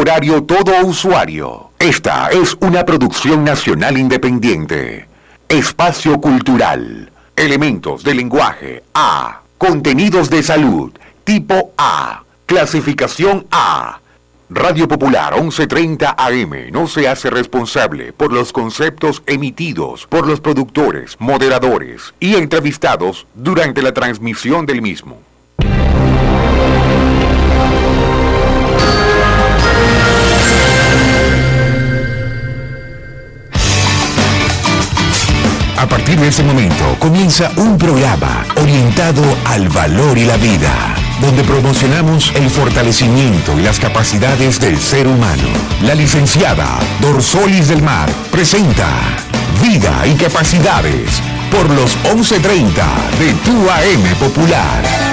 horario todo usuario. Esta es una producción nacional independiente. Espacio Cultural. Elementos de lenguaje A. Contenidos de salud. Tipo A. Clasificación A. Radio Popular 1130 AM no se hace responsable por los conceptos emitidos por los productores, moderadores y entrevistados durante la transmisión del mismo. A partir de este momento comienza un programa orientado al valor y la vida donde promocionamos el fortalecimiento y las capacidades del ser humano. La licenciada Dorsolis del Mar presenta Vida y Capacidades por los 11.30 de Tu AM Popular.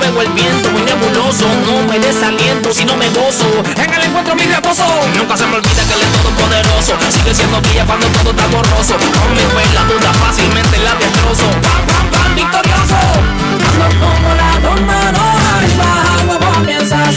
El viento muy nebuloso No me desaliento si no me gozo. En el encuentro mi reposo. Nunca se me olvida que él es todopoderoso. Sigue siendo guía cuando todo está borroso. Con mi fe la duda fácilmente la destrozo. Pam, pam, pam, victorioso. Ando como la dos manos arriba Algo comienza a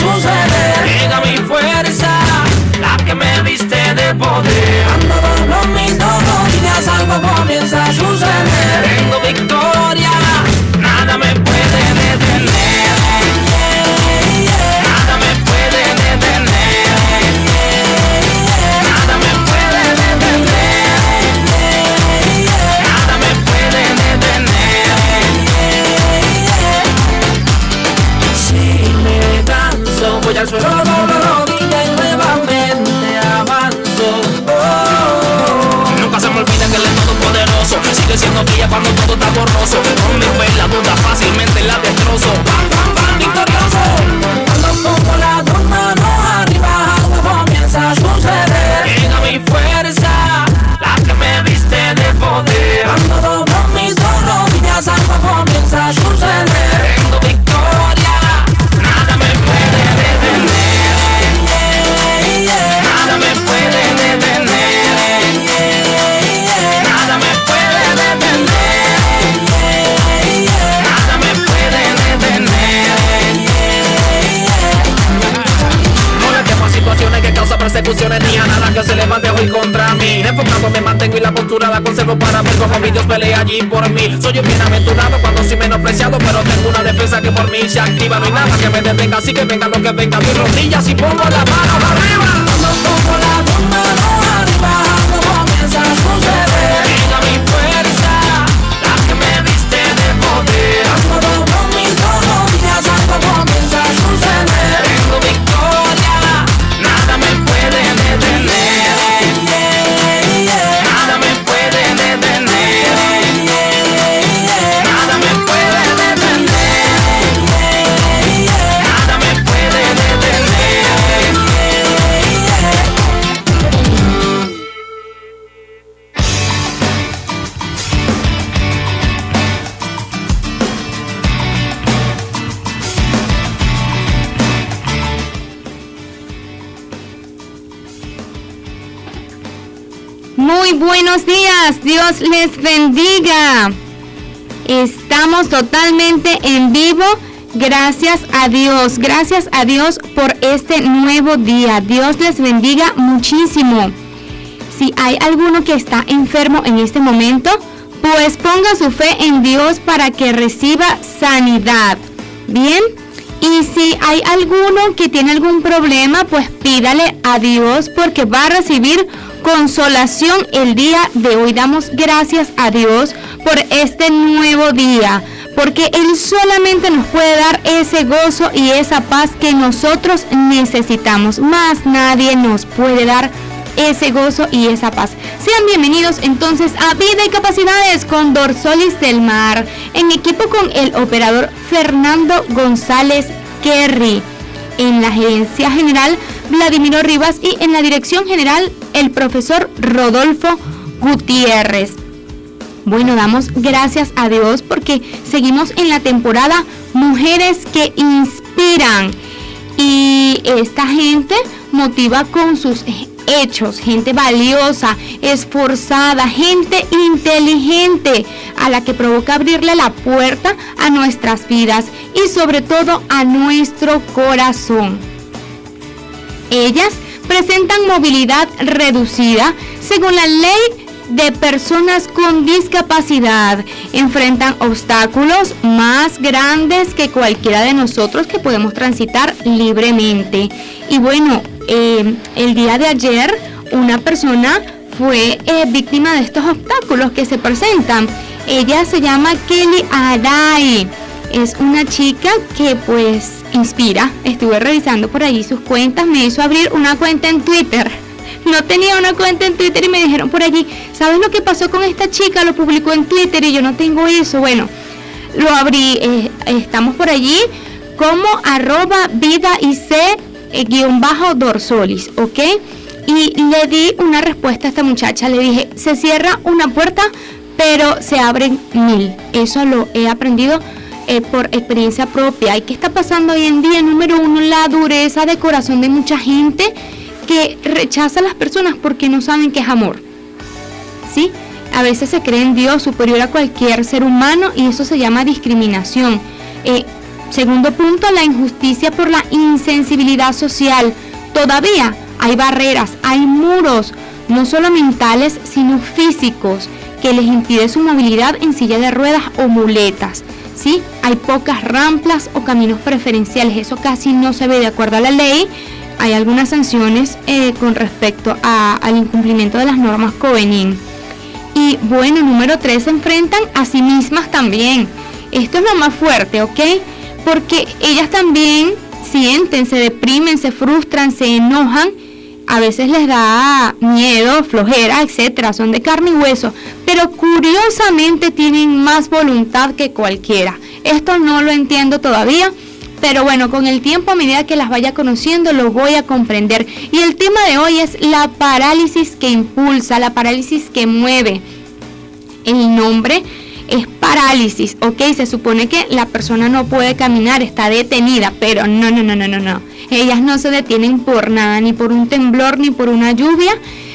activa. No hay nada que me detenga, así que venga lo que venga. Mis rodillas y pongo la mano arriba. Buenos días, Dios les bendiga. Estamos totalmente en vivo. Gracias a Dios, gracias a Dios por este nuevo día. Dios les bendiga muchísimo. Si hay alguno que está enfermo en este momento, pues ponga su fe en Dios para que reciba sanidad. Bien, y si hay alguno que tiene algún problema, pues pídale a Dios porque va a recibir consolación el día de hoy. Damos gracias a Dios por este nuevo día, porque Él solamente nos puede dar ese gozo y esa paz que nosotros necesitamos. Más nadie nos puede dar ese gozo y esa paz. Sean bienvenidos entonces a Vida y Capacidades con Dorsolis del Mar, en equipo con el operador Fernando González Kerry, en la gerencia general Vladimiro Rivas y en la dirección general el profesor Rodolfo Gutiérrez. Bueno, damos gracias a Dios porque seguimos en la temporada Mujeres que Inspiran. Y esta gente motiva con sus hechos, gente valiosa, esforzada, gente inteligente, a la que provoca abrirle la puerta a nuestras vidas y sobre todo a nuestro corazón. Ellas presentan movilidad reducida según la ley de personas con discapacidad. Enfrentan obstáculos más grandes que cualquiera de nosotros que podemos transitar libremente. Y bueno, eh, el día de ayer una persona fue eh, víctima de estos obstáculos que se presentan. Ella se llama Kelly Arai. Es una chica que pues inspira. Estuve revisando por allí sus cuentas. Me hizo abrir una cuenta en Twitter. No tenía una cuenta en Twitter y me dijeron por allí, ¿sabes lo que pasó con esta chica? Lo publicó en Twitter y yo no tengo eso. Bueno, lo abrí. Eh, estamos por allí como arroba vida y c eh, guion bajo dorsolis, ¿ok? Y le di una respuesta a esta muchacha, le dije, se cierra una puerta, pero se abren mil. Eso lo he aprendido eh, por experiencia propia. ¿Y qué está pasando hoy en día? Número uno, la dureza de corazón de mucha gente que rechaza a las personas porque no saben qué es amor. ¿Sí? A veces se cree en Dios superior a cualquier ser humano y eso se llama discriminación. Eh, Segundo punto, la injusticia por la insensibilidad social. Todavía hay barreras, hay muros, no solo mentales, sino físicos, que les impide su movilidad en silla de ruedas o muletas. ¿Sí? Hay pocas rampas o caminos preferenciales, eso casi no se ve de acuerdo a la ley. Hay algunas sanciones eh, con respecto al incumplimiento de las normas COVENIN. Y bueno, número tres, se enfrentan a sí mismas también. Esto es lo más fuerte, ¿ok? porque ellas también sienten, se deprimen, se frustran, se enojan, a veces les da miedo, flojera, etcétera, son de carne y hueso, pero curiosamente tienen más voluntad que cualquiera. Esto no lo entiendo todavía, pero bueno, con el tiempo a medida que las vaya conociendo lo voy a comprender. Y el tema de hoy es la parálisis que impulsa, la parálisis que mueve. El nombre es parálisis, ¿ok? Se supone que la persona no puede caminar, está detenida, pero no, no, no, no, no, no. Ellas no se detienen por nada, ni por un temblor, ni por una lluvia.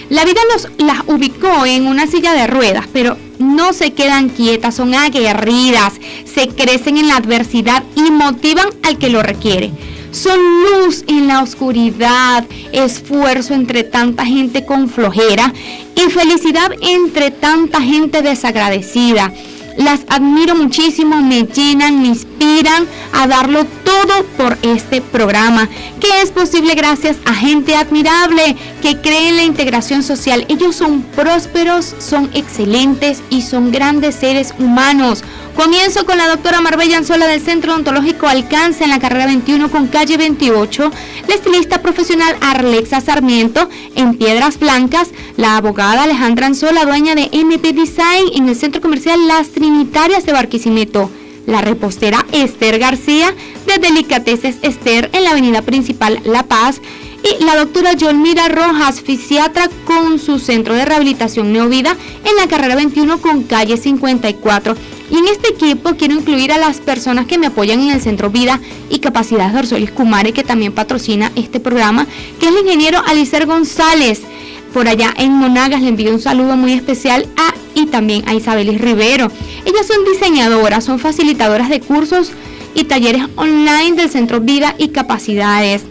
La vida los, las ubicó en una silla de ruedas, pero no se quedan quietas, son aguerridas, se crecen en la adversidad y motivan al que lo requiere. Son luz en la oscuridad, esfuerzo entre tanta gente con flojera y felicidad entre tanta gente desagradecida. Las admiro muchísimo, me llenan, me inspiran a darlo todo por este programa, que es posible gracias a gente admirable que cree en la integración social. Ellos son prósperos, son excelentes y son grandes seres humanos. Comienzo con la doctora Marbella Anzola del Centro Odontológico Alcance en la carrera 21 con calle 28, la estilista profesional Arlexa Sarmiento en Piedras Blancas, la abogada Alejandra Anzola, dueña de MP Design en el Centro Comercial Las Trinitarias de Barquisimeto, la repostera Esther García de Delicateces Esther en la avenida principal La Paz, y la doctora Mira Rojas, fisiatra con su centro de rehabilitación Neovida en la carrera 21 con calle 54. Y en este equipo quiero incluir a las personas que me apoyan en el Centro Vida y Capacidades Dorsolis Kumare, que también patrocina este programa, que es el ingeniero Alicer González. Por allá en Monagas le envío un saludo muy especial a y también a Isabelis Rivero. Ellas son diseñadoras, son facilitadoras de cursos y talleres online del Centro Vida y Capacidades.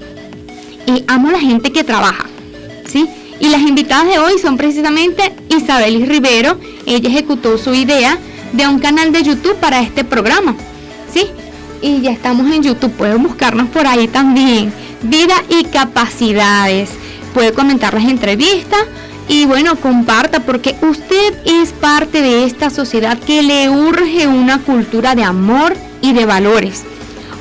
Y amo a la gente que trabaja, ¿sí? Y las invitadas de hoy son precisamente Isabelis Rivero. Ella ejecutó su idea de un canal de YouTube para este programa. ¿Sí? Y ya estamos en YouTube, pueden buscarnos por ahí también. Vida y capacidades. Puede comentar las entrevistas y bueno, comparta porque usted es parte de esta sociedad que le urge una cultura de amor y de valores.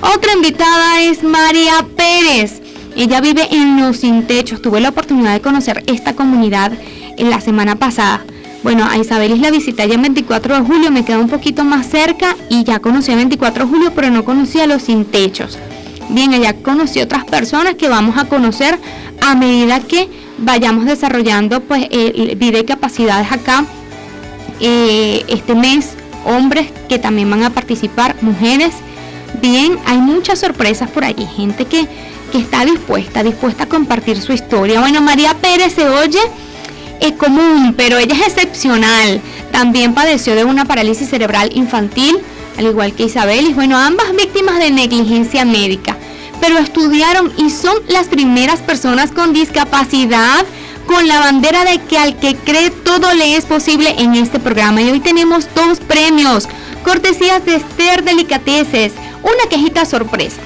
Otra invitada es María Pérez. Ella vive en Los Sin Techos. Tuve la oportunidad de conocer esta comunidad en la semana pasada. Bueno, a Isabelis la visité ya el 24 de julio, me queda un poquito más cerca y ya conocí el 24 de julio, pero no conocía Los Sin Techos. Bien, ella conocí otras personas que vamos a conocer a medida que vayamos desarrollando pues eh, vida y capacidades acá eh, este mes, hombres que también van a participar, mujeres. Bien, hay muchas sorpresas por allí, gente que, que está dispuesta, dispuesta a compartir su historia. Bueno, María Pérez se oye es común, pero ella es excepcional. También padeció de una parálisis cerebral infantil, al igual que Isabel, y bueno, ambas víctimas de negligencia médica. Pero estudiaron y son las primeras personas con discapacidad con la bandera de que al que cree todo le es posible en este programa. Y hoy tenemos dos premios, cortesías de Esther Delicateces, una quejita sorpresa.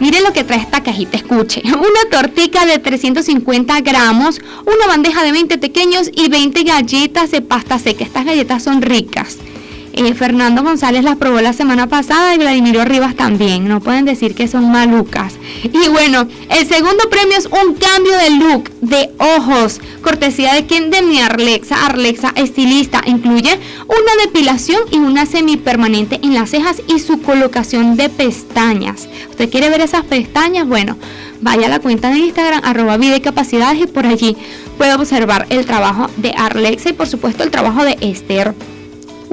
Mire lo que trae esta cajita, escuche. Una tortica de 350 gramos, una bandeja de 20 pequeños y 20 galletas de pasta seca. Estas galletas son ricas. Eh, Fernando González las probó la semana pasada y Vladimiro Rivas también. No pueden decir que son malucas. Y bueno, el segundo premio es un cambio de look de ojos. Cortesía de quien de mi Arlexa, Arlexa estilista. Incluye una depilación y una semipermanente en las cejas y su colocación de pestañas. ¿Usted quiere ver esas pestañas? Bueno, vaya a la cuenta de Instagram, arroba vida y capacidades y por allí puede observar el trabajo de Arlexa y por supuesto el trabajo de Esther.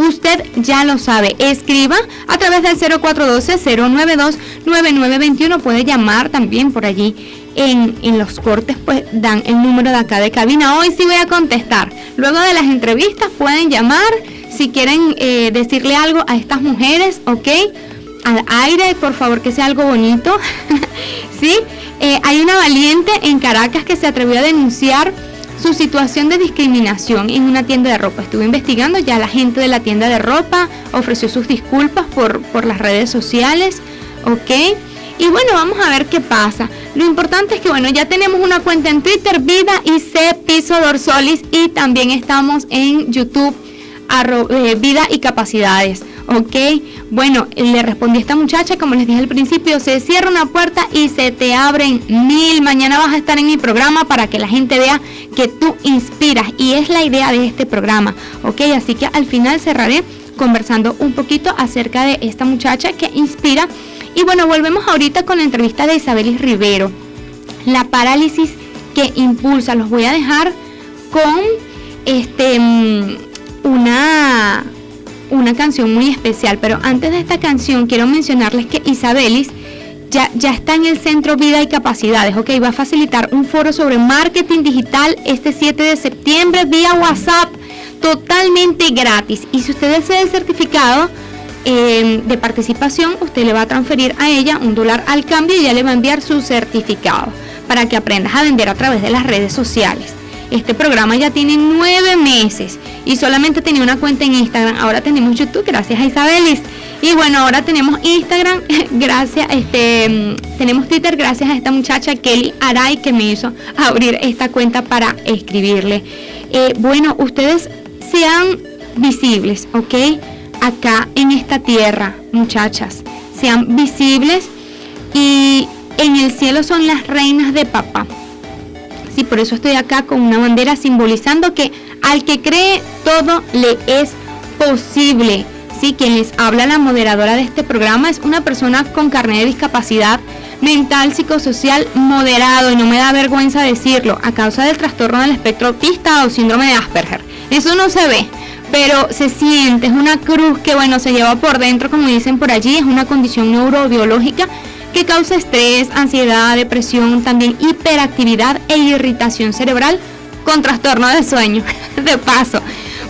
Usted ya lo sabe, escriba a través del 0412-092-9921, puede llamar también por allí en, los cortes, pues dan el número de acá de cabina. Hoy sí voy a contestar. Luego de las entrevistas pueden llamar si quieren eh, decirle algo a estas mujeres, ¿ok? Al aire, por favor, que sea algo bonito. ¿Sí? Eh, hay una valiente en Caracas que se atrevió a denunciar su situación de discriminación en una tienda de ropa. Estuve investigando, ya la gente de la tienda de ropa ofreció sus disculpas por, por las redes sociales, ¿ok? Y bueno, vamos a ver qué pasa. Lo importante es que, bueno, ya tenemos una cuenta en Twitter, Vida y C Piso Dorsolis, y también estamos en YouTube, eh, Vida y Capacidades. ¿Ok? Bueno, le respondí a esta muchacha, como les dije al principio, se cierra una puerta y se te abren mil. Mañana vas a estar en mi programa para que la gente vea que tú inspiras y es la idea de este programa, ¿ok? Así que al final cerraré conversando un poquito acerca de esta muchacha que inspira. Y bueno, volvemos ahorita con la entrevista de Isabelis Rivero. La parálisis que impulsa. Los voy a dejar con este mm, una una canción muy especial, pero antes de esta canción quiero mencionarles que Isabelis ya, ya está en el Centro Vida y Capacidades, ok, va a facilitar un foro sobre marketing digital este 7 de septiembre vía WhatsApp, totalmente gratis. Y si usted desea el certificado em, de participación, usted le va a transferir a ella un dólar al cambio y ya le va a enviar su certificado para que aprendas a vender a través de las redes sociales. Este programa ya tiene nueve meses y solamente tenía una cuenta en Instagram. Ahora tenemos YouTube gracias a Isabelis. Y bueno, ahora tenemos Instagram gracias, este, mm, tenemos Twitter gracias a esta muchacha Kelly Aray que me hizo abrir esta cuenta para escribirle. Eh, bueno, ustedes sean visibles, ¿ok? Acá en esta tierra, muchachas, sean visibles y en el cielo son las reinas de papá. Sí, por eso estoy acá con una bandera simbolizando que al que cree todo le es posible. Sí, quien les habla, la moderadora de este programa, es una persona con carnet de discapacidad mental psicosocial moderado y no me da vergüenza decirlo, a causa del trastorno del espectro autista o síndrome de Asperger. Eso no se ve, pero se siente, es una cruz que bueno, se lleva por dentro, como dicen por allí, es una condición neurobiológica que causa estrés, ansiedad, depresión, también hiperactividad e irritación cerebral con trastorno de sueño. de paso.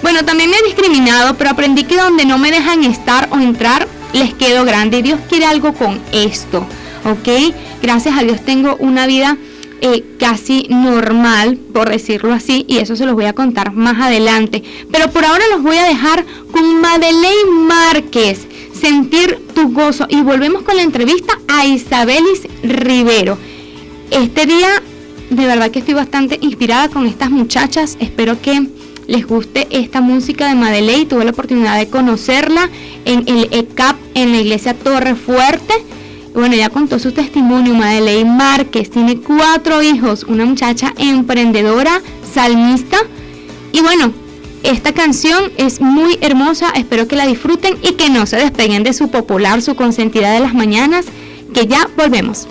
Bueno, también me he discriminado, pero aprendí que donde no me dejan estar o entrar, les quedo grande. Y Dios quiere algo con esto, ¿ok? Gracias a Dios tengo una vida eh, casi normal, por decirlo así, y eso se los voy a contar más adelante. Pero por ahora los voy a dejar con Madeleine Márquez sentir tu gozo. Y volvemos con la entrevista a Isabelis Rivero. Este día de verdad que estoy bastante inspirada con estas muchachas. Espero que les guste esta música de Madeleine. Tuve la oportunidad de conocerla en el ECAP en la iglesia Torre Fuerte. Bueno, ya contó su testimonio, Madeleine Márquez. Tiene cuatro hijos, una muchacha emprendedora, salmista. Y bueno, esta canción es muy hermosa. Espero que la disfruten y que no se despeguen de su popular, su consentida de las mañanas. Que ya volvemos.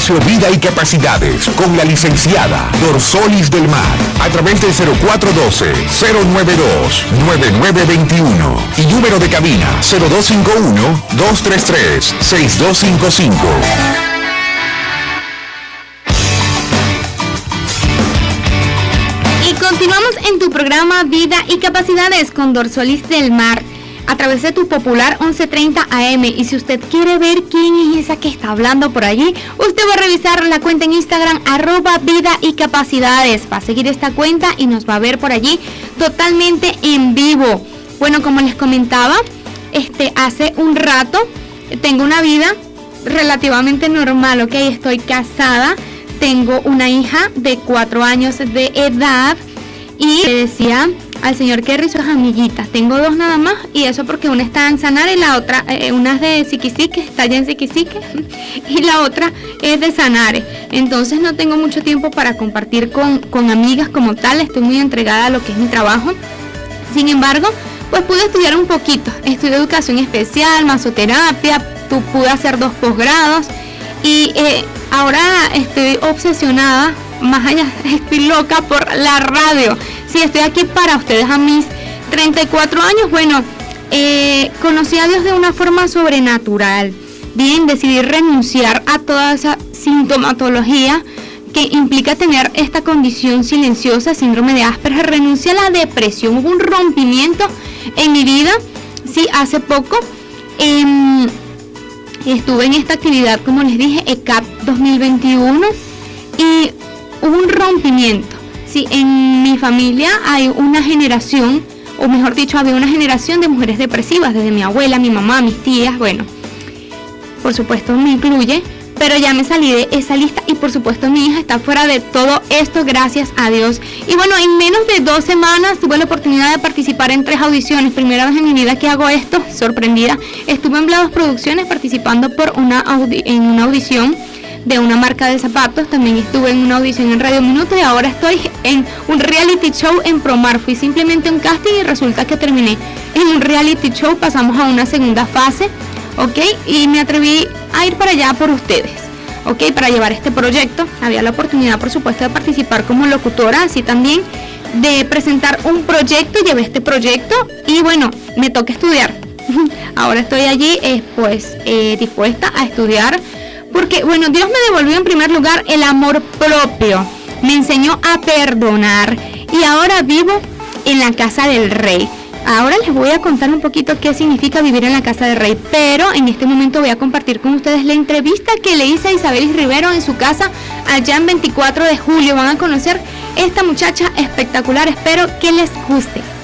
Espacio Vida y Capacidades con la licenciada Dorsolis del Mar a través del 0412-092-9921 y número de cabina 0251-233-6255. Y continuamos en tu programa Vida y Capacidades con Dorsolis del Mar través de tu popular 1130 AM. Y si usted quiere ver quién es esa que está hablando por allí, usted va a revisar la cuenta en Instagram arroba vida y capacidades. Va a seguir esta cuenta y nos va a ver por allí totalmente en vivo. Bueno, como les comentaba, este, hace un rato tengo una vida relativamente normal, ok, estoy casada, tengo una hija de cuatro años de edad y decía al señor Kerry sus amiguitas. Tengo dos nada más y eso porque una está en Sanare y la otra, eh, una es de Siquisique, está allá en Siquisique y la otra es de Sanare. Entonces no tengo mucho tiempo para compartir con, con amigas como tal, estoy muy entregada a lo que es mi trabajo. Sin embargo, pues pude estudiar un poquito. Estudié educación especial, masoterapia, pude hacer dos posgrados y eh, ahora estoy obsesionada, más allá, estoy loca por la radio. Si estoy aquí para ustedes a mis 34 años, bueno, eh, conocí a Dios de una forma sobrenatural. Bien, decidí renunciar a toda esa sintomatología que implica tener esta condición silenciosa, síndrome de Asperger, renuncia a la depresión, hubo un rompimiento en mi vida, sí, hace poco. Em, estuve en esta actividad, como les dije, ECAP 2021 y un rompimiento. Sí, en mi familia hay una generación, o mejor dicho, había una generación de mujeres depresivas, desde mi abuela, mi mamá, mis tías, bueno, por supuesto me incluye, pero ya me salí de esa lista y por supuesto mi hija está fuera de todo esto, gracias a Dios. Y bueno, en menos de dos semanas tuve la oportunidad de participar en tres audiciones, primera vez en mi vida que hago esto, sorprendida. Estuve en Blados Producciones participando por una en una audición de una marca de zapatos, también estuve en una audición en Radio Minuto y ahora estoy en un reality show en Promar. Fui simplemente un casting y resulta que terminé en un reality show, pasamos a una segunda fase ¿ok? Y me atreví a ir para allá por ustedes, ¿ok? Para llevar este proyecto. Había la oportunidad, por supuesto, de participar como locutora, así también de presentar un proyecto, llevé este proyecto y bueno, me toca estudiar. Ahora estoy allí, eh, pues, eh, dispuesta a estudiar, porque bueno, Dios me devolvió en primer lugar el amor propio, me enseñó a perdonar y ahora vivo en la casa del rey. Ahora les voy a contar un poquito qué significa vivir en la casa del rey, pero en este momento voy a compartir con ustedes la entrevista que le hice a Isabel Rivero en su casa allá en 24 de julio. Van a conocer esta muchacha espectacular, espero que les guste.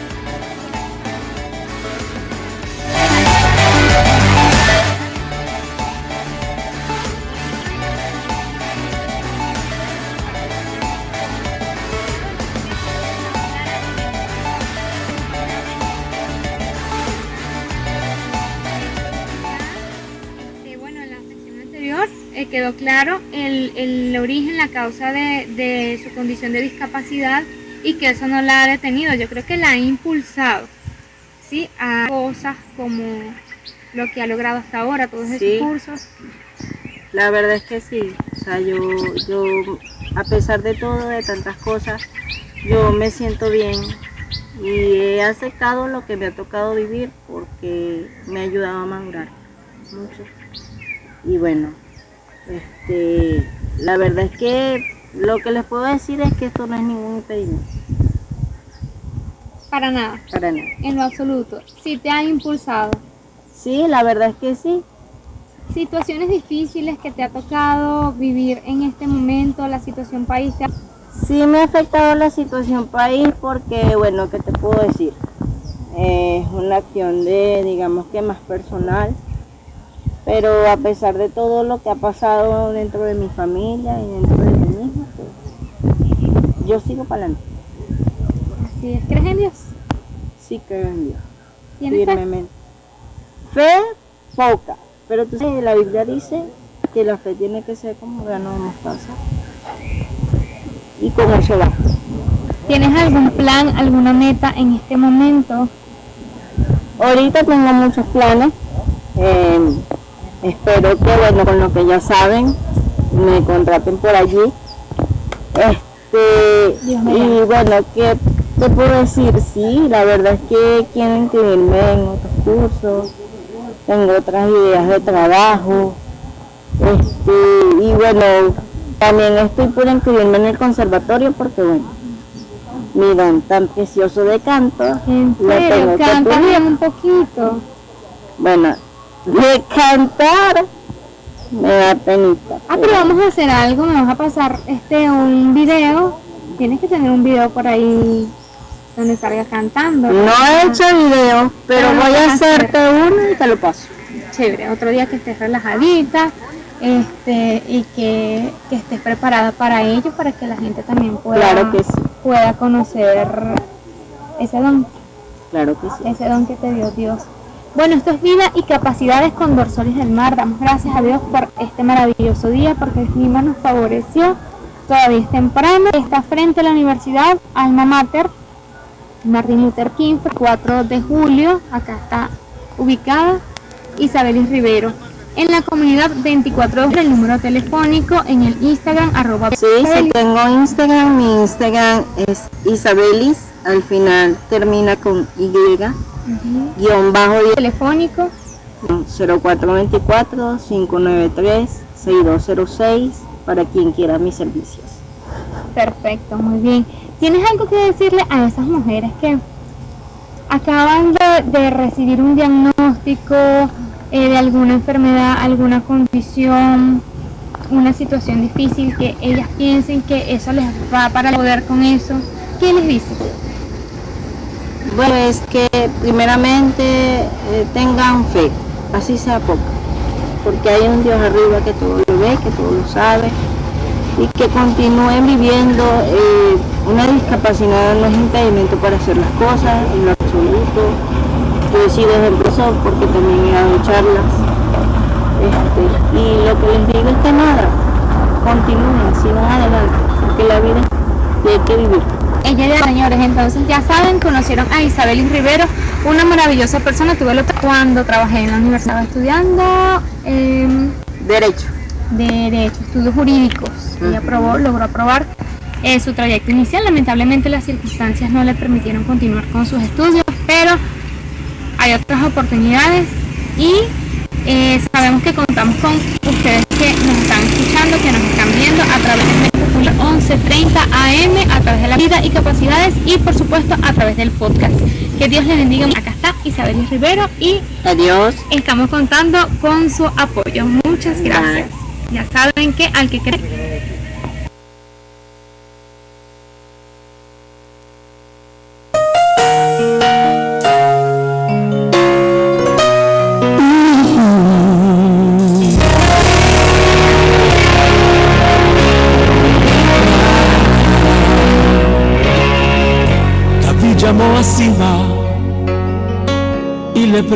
Quedó claro el, origen, la causa de, su condición de discapacidad y que eso no la ha detenido. Yo creo que la ha impulsado ¿sí? a cosas como lo que ha logrado hasta ahora, todos esos cursos. La verdad es que sí, o sea, yo, yo, a pesar de todo, de tantas cosas, yo me siento bien y he aceptado lo que me ha tocado vivir porque me ha ayudado a madurar mucho. Y bueno, este, la verdad es que lo que les puedo decir es que esto no es ningún impedimento. Para nada. Para nada. En lo absoluto. Sí te ha impulsado. Sí, la verdad es que sí. Situaciones difíciles que te ha tocado vivir en este momento, la situación país. Sí me ha afectado la situación país porque, bueno, ¿qué te puedo decir? es una acción de, digamos que más personal pero a pesar de todo lo que ha pasado dentro de mi familia y dentro de mí misma, pues, yo sigo para adelante. Así es, ¿crees en Dios? Sí creo en Dios. Firmemente. Fe? poca, pero tú sabes, la Biblia dice que la fe tiene que ser como grano de mostaza. Y con eso va. ¿Tienes algún plan, alguna meta en este momento? Ahorita tengo muchos planes. Eh, Espero que, bueno, con lo que ya saben, me contraten por allí. Este, y bueno, ¿qué te puedo decir? Sí, la verdad es que quiero inscribirme en otros cursos, tengo otras ideas de trabajo. Este, y bueno, también estoy por inscribirme en el conservatorio porque, bueno, mi don tan precioso de canto. ¿En serio? Cántame un poquito. Bueno, de cantar me da penita. Ah, pero vamos a hacer algo, me vas a pasar este un video. Tienes que tener un video por ahí donde salgas cantando. No he hecho video, pero, voy a hacerte uno y te lo paso. Chévere, otro día que estés relajadita este y que, estés preparada para ello, para que la gente también pueda, claro que sí. pueda conocer ese don, Claro que sí. ese don que te dio Dios. Bueno, esto es vida y capacidades con Dorsales del Mar. Damos gracias a Dios por este maravilloso día, porque el clima nos favoreció. Todavía es temprano. Está frente a la Universidad Alma Mater, Martin Luther King, 4 de julio. Acá está ubicada Isabelis Rivero. En la comunidad 24 de el número telefónico en el Instagram arroba Sí, sí, tengo Instagram. Mi Instagram es Isabelis. Al final termina con Y, guion bajo telefónico 0424-593-6206 para quien quiera mis servicios. Perfecto, muy bien. ¿Tienes algo que decirle a esas mujeres que acaban de, de recibir un diagnóstico eh, de alguna enfermedad, alguna condición, una situación difícil, que ellas piensen que eso les va para poder con eso? ¿Qué les dices? Bueno, es que primeramente eh, tengan fe, así sea poco, porque hay un Dios arriba que todo lo ve, que todo lo sabe y que continúen viviendo. eh, una discapacidad no es impedimento para hacer las cosas, en lo absoluto. Yo he sido ejemplo porque también he dado charlas. Este, y lo que les digo es que nada, continúen, sigan adelante, porque la vida hay que vivir. Ella ya, señores, entonces ya saben, conocieron a Isabelis Rivero, una maravillosa persona. Tuve la otra cuando trabajé en la universidad estudiando em, Derecho. Derecho, estudios jurídicos. Ella aprobó, logró aprobar eh, su trayecto inicial. Lamentablemente las circunstancias no le permitieron continuar con sus estudios, pero hay otras oportunidades y eh, sabemos que contamos con ustedes que nos están escuchando, que nos están viendo a través del Popular 1130 AM, a través de la vida y capacidades y por supuesto a través del podcast. Que Dios les bendiga. Acá está Isabel Rivero y Adiós. estamos contando con su apoyo. Muchas gracias. Ya saben que al que cree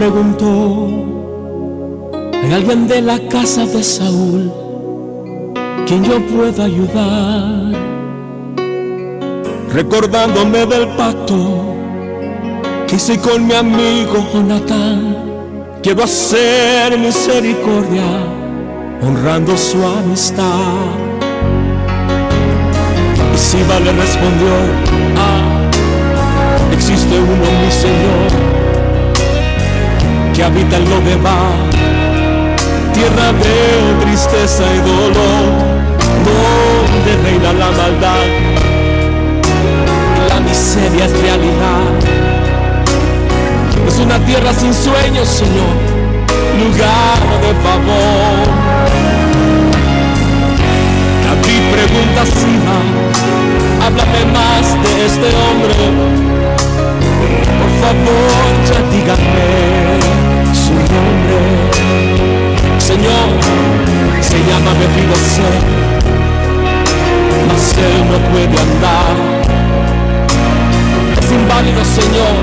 preguntó, ¿hay alguien de la casa de Saúl quien yo pueda ayudar? Recordándome del pacto que hice con mi amigo Jonatán, quiero hacer misericordia honrando su amistad. Y Siba le respondió, ah, existe uno, mi Señor, que habita en lo demás, tierra de tristeza y dolor, donde reina la maldad, la miseria es realidad. Es una tierra sin sueños, Señor, lugar de favor. David pregunta a Sima, háblame más de este hombre. Por favor, ya díganme su nombre. Señor, se llama Mefiboset, mas él no puede andar. Es inválido, Señor,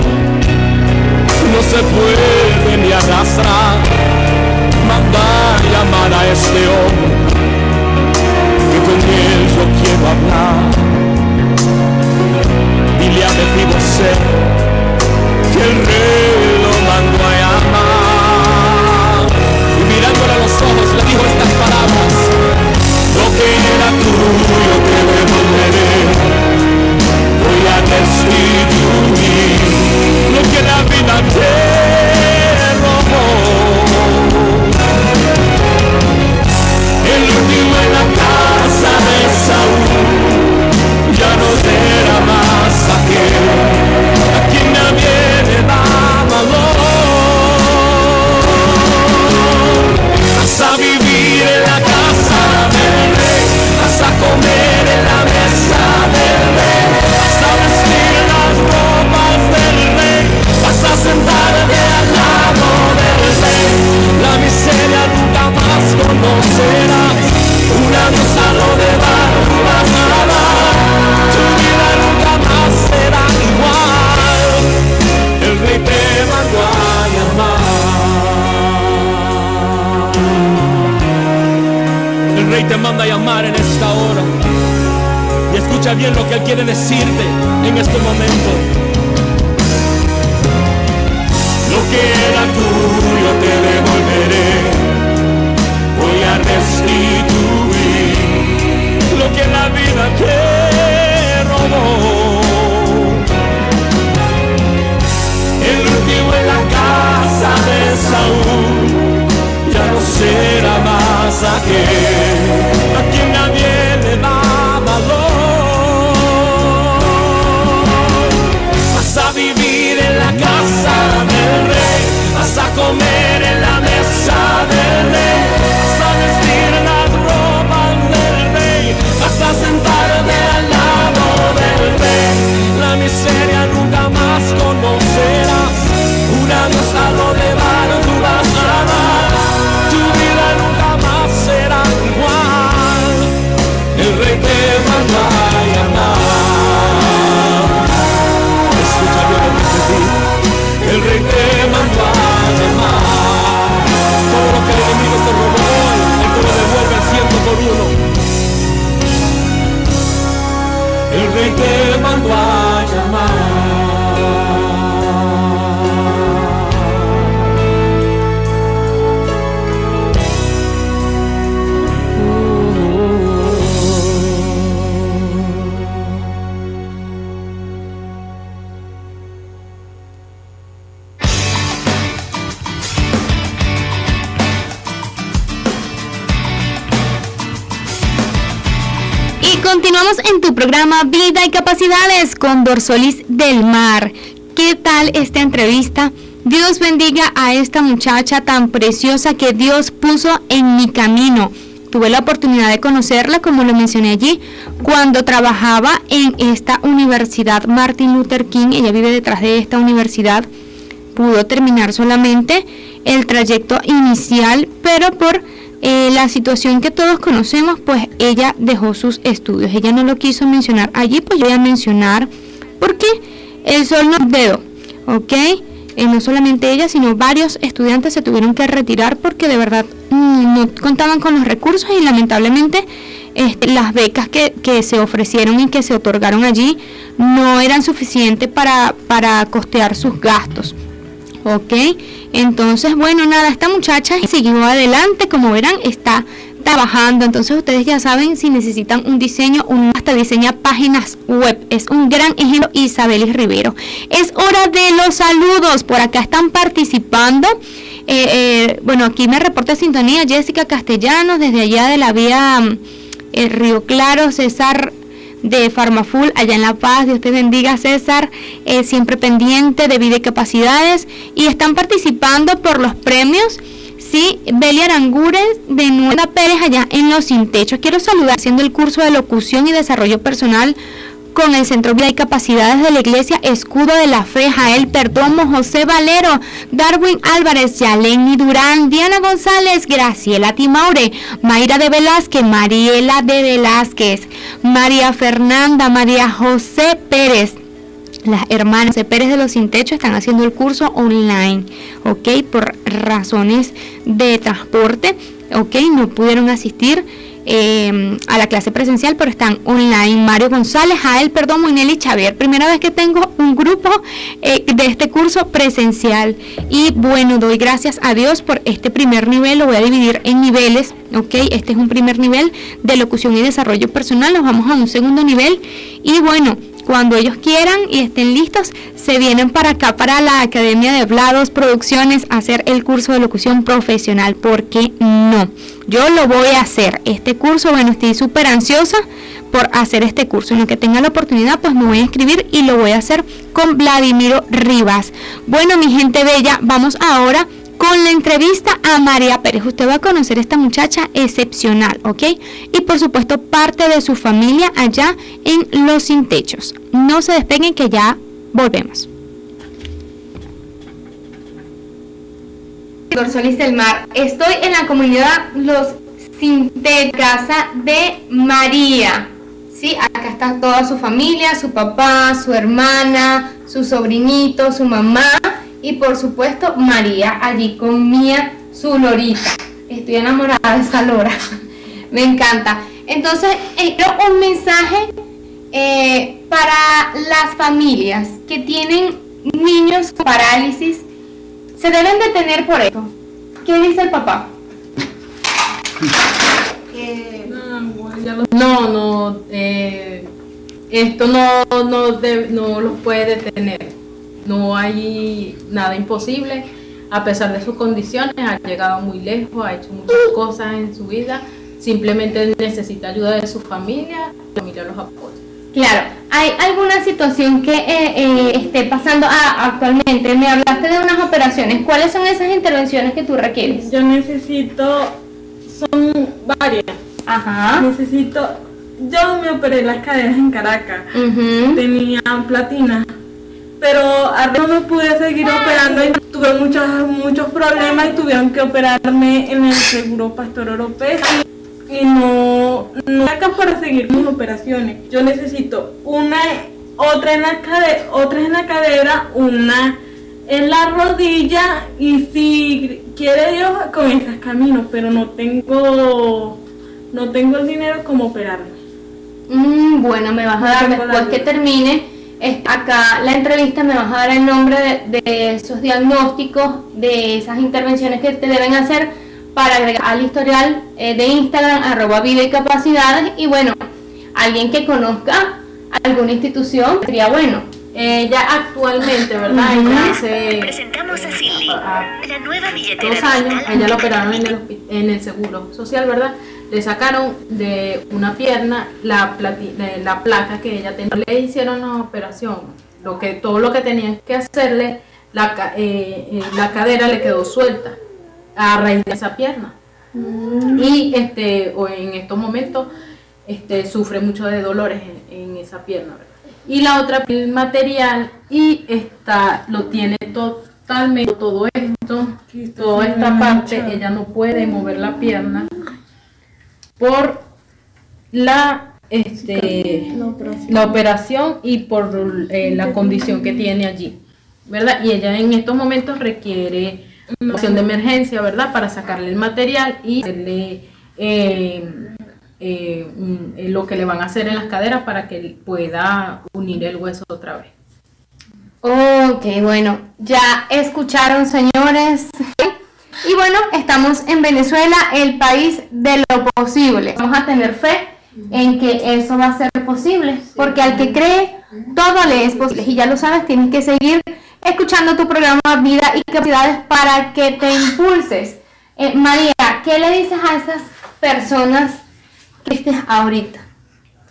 no se puede ni arrastrar. Mandar llamar a este hombre que con él yo quiero hablar. Dile a Mefiboset que el rey lo mandó a ojos le dijo estas palabras: Lo que era tuyo te devolveré. Voy a restituir lo que la vida te sentarme al lado del. La miseria nunca más conocerá. Una diosa lo de una. Tu vida nunca más será igual. El rey te mandó a llamar. El rey te manda a llamar en esta hora. Y escucha bien lo que él quiere decirte en este momento que era tuyo te devolveré. Voy a restituir lo que la vida te robó. El último en la casa de Saúl ya no será más aquel comer El rey te mandó programa Vida y Capacidades con Dorsolis del Mar. ¿Qué tal esta entrevista? Dios bendiga a esta muchacha tan preciosa que Dios puso en mi camino. Tuve la oportunidad de conocerla, como lo mencioné allí, cuando trabajaba en esta universidad Martin Luther King. Ella vive detrás de esta universidad. Pudo terminar solamente el trayecto inicial, pero por eh, la situación que todos conocemos, pues ella dejó sus estudios. Ella no lo quiso mencionar allí, pues yo voy a mencionar porque el sol no es dedo, ¿ok? Eh, no solamente ella, sino varios estudiantes se tuvieron que retirar porque de verdad mm, no contaban con los recursos y lamentablemente este, las becas que, que se ofrecieron y que se otorgaron allí no eran suficientes para, para costear sus gastos. ¿Ok? Entonces, bueno, nada, esta muchacha siguió adelante, como verán, está trabajando, entonces ustedes ya saben si necesitan un diseño, un, hasta diseña páginas web, es un gran ejemplo Isabelis Rivero. Es hora de los saludos, por acá están participando. Eh, eh, bueno, aquí me reporta sintonía Jessica Castellanos desde allá de la vía eh, Río Claro, César de Farmaful allá en La Paz. Dios te bendiga, César, eh, siempre pendiente de vida y capacidades. Y están participando por los premios. Sí, Belia Arangures de Nueva Pérez allá en Los Sin Techo. Quiero saludar haciendo el curso de locución y desarrollo personal con el Centro Vida y Capacidades de la Iglesia Escudo de la Fe, Jael Perdomo, José Valero, Darwin Álvarez, Yaleni Durán, Diana González, Graciela Timaure, Mayra de Velázquez, Mariela de Velázquez, María Fernanda, María José Pérez. Las hermanas de Pérez de los Sin Techo están haciendo el curso online, ¿ok? Por razones de transporte, ¿ok? No pudieron asistir eh, a la clase presencial, pero están online. Mario González, Jael, perdón, Moinelli Xavier. Primera vez que tengo un grupo eh, de este curso presencial. Y bueno, doy gracias a Dios por este primer nivel. Lo voy a dividir en niveles. Ok, este es un primer nivel de locución y desarrollo personal. Nos vamos a un segundo nivel. Y bueno, cuando ellos quieran y estén listos, se vienen para acá, para la Academia de Hablados Producciones, a hacer el curso de locución profesional. ¿Por qué no? Yo lo voy a hacer. Este curso, bueno, estoy súper ansiosa por hacer este curso. En lo que tenga la oportunidad, pues me voy a inscribir y lo voy a hacer con Vladimiro Rivas. Bueno, mi gente bella, vamos ahora con la entrevista a María Pérez. Usted va a conocer a esta muchacha excepcional, ¿ok? Y por supuesto parte de su familia allá en Los Sin Techos. No se despeguen que ya volvemos. Solís del Mar. Estoy en la comunidad Los Sin Techos, casa de María. Sí, acá está toda su familia, su papá, su hermana, su sobrinito, su mamá y por supuesto María allí con Mía, su lorita. Estoy enamorada de esa lora. Me encanta. Entonces, quiero un mensaje eh, para las familias que tienen niños con parálisis, se deben detener por esto. ¿Qué dice el papá? No, no, eh, esto no, no, de- no los puede detener. No hay nada imposible. A pesar de sus condiciones, ha llegado muy lejos, ha hecho muchas cosas en su vida. Simplemente necesita ayuda de su familia, la familia los apoya. Claro, ¿hay alguna situación que eh, eh, esté pasando ah, actualmente? Me hablaste de unas operaciones. ¿Cuáles son esas intervenciones que tú requieres? Yo necesito, son varias. Ajá. Necesito, yo me operé las caderas en Caracas, tenía platina, pero no me pude seguir operando y tuve muchos, muchos problemas y tuvieron que operarme en el seguro Pastor Europeo y, no, no acá para seguir mis operaciones. Yo necesito una, otra en la cadera, otra en la cadera, una en la rodilla y si quiere Dios con esas camino, pero no tengo no tengo el dinero como operarme. Mm, bueno, me vas a dar después que termine acá la entrevista, me vas a dar el nombre de, de esos diagnósticos, de esas intervenciones que te deben hacer para agregar al historial eh, de Instagram, arroba vida y capacidades. Y bueno, alguien que conozca alguna institución sería bueno. Ella actualmente, ¿verdad? Ella hace Presentamos a Silly, a- la nueva billetera dos años, ella la operaron en el, en el seguro social, ¿verdad? Le sacaron de una pierna la, placa que ella tenía. Le hicieron la operación. Lo que, todo lo que tenían que hacerle, la, eh, eh, la cadera le quedó suelta a raíz de esa pierna. Y este, o en estos momentos este, sufre mucho de dolores en, en esa pierna. ¿verdad? Y la otra piel material y está, lo tiene totalmente todo esto, toda esta parte, ella no puede mover la pierna por la este la operación y por eh, la condición que tiene allí, ¿verdad? Y ella en estos momentos requiere una opción de emergencia, ¿verdad? Para sacarle el material y hacerle eh, eh, lo que le van a hacer en las caderas para que él pueda unir el hueso otra vez. Ok, bueno, ya escucharon señores. Y bueno, estamos en Venezuela, el país de lo posible. Vamos a tener fe en que eso va a ser posible, porque al que cree, todo le es posible. Y ya lo sabes, tienes que seguir escuchando tu programa Vida y Capacidades para que te impulses. Eh, María, ¿qué le dices a esas personas que estés ahorita?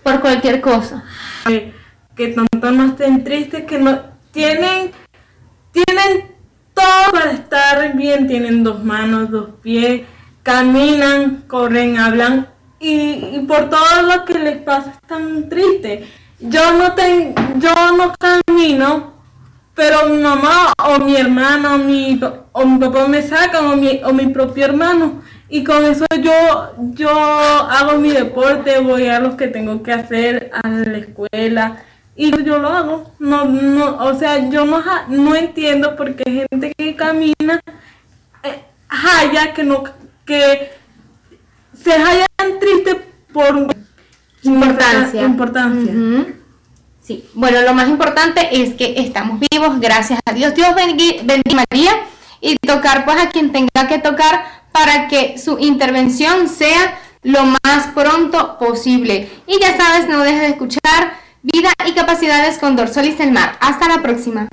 Por cualquier cosa. que, que tanto no estén tristes, que no tienen, tienen todo para estar bien, tienen dos manos, dos pies, caminan, corren, hablan y, por todo lo que les pasa están tristes. Yo no ten, yo no camino, pero mi mamá o mi hermano o mi, o mi papá me sacan o mi, o mi propio hermano. Y con eso yo, yo hago mi deporte, voy a los que tengo que hacer, a la escuela. Y yo lo hago. No, no, o sea, yo no, no entiendo por qué gente que camina, eh, haya, que no, que se hallan tristes por Importancia. importancia. Sí, bueno, lo más importante es que estamos vivos, gracias a Dios. Dios bendiga, bendiga María y tocar pues a quien tenga que tocar para que su intervención sea lo más pronto posible. Y ya sabes, no dejes de escuchar Vida y Capacidades con Dorsolis del Mar. Hasta la próxima.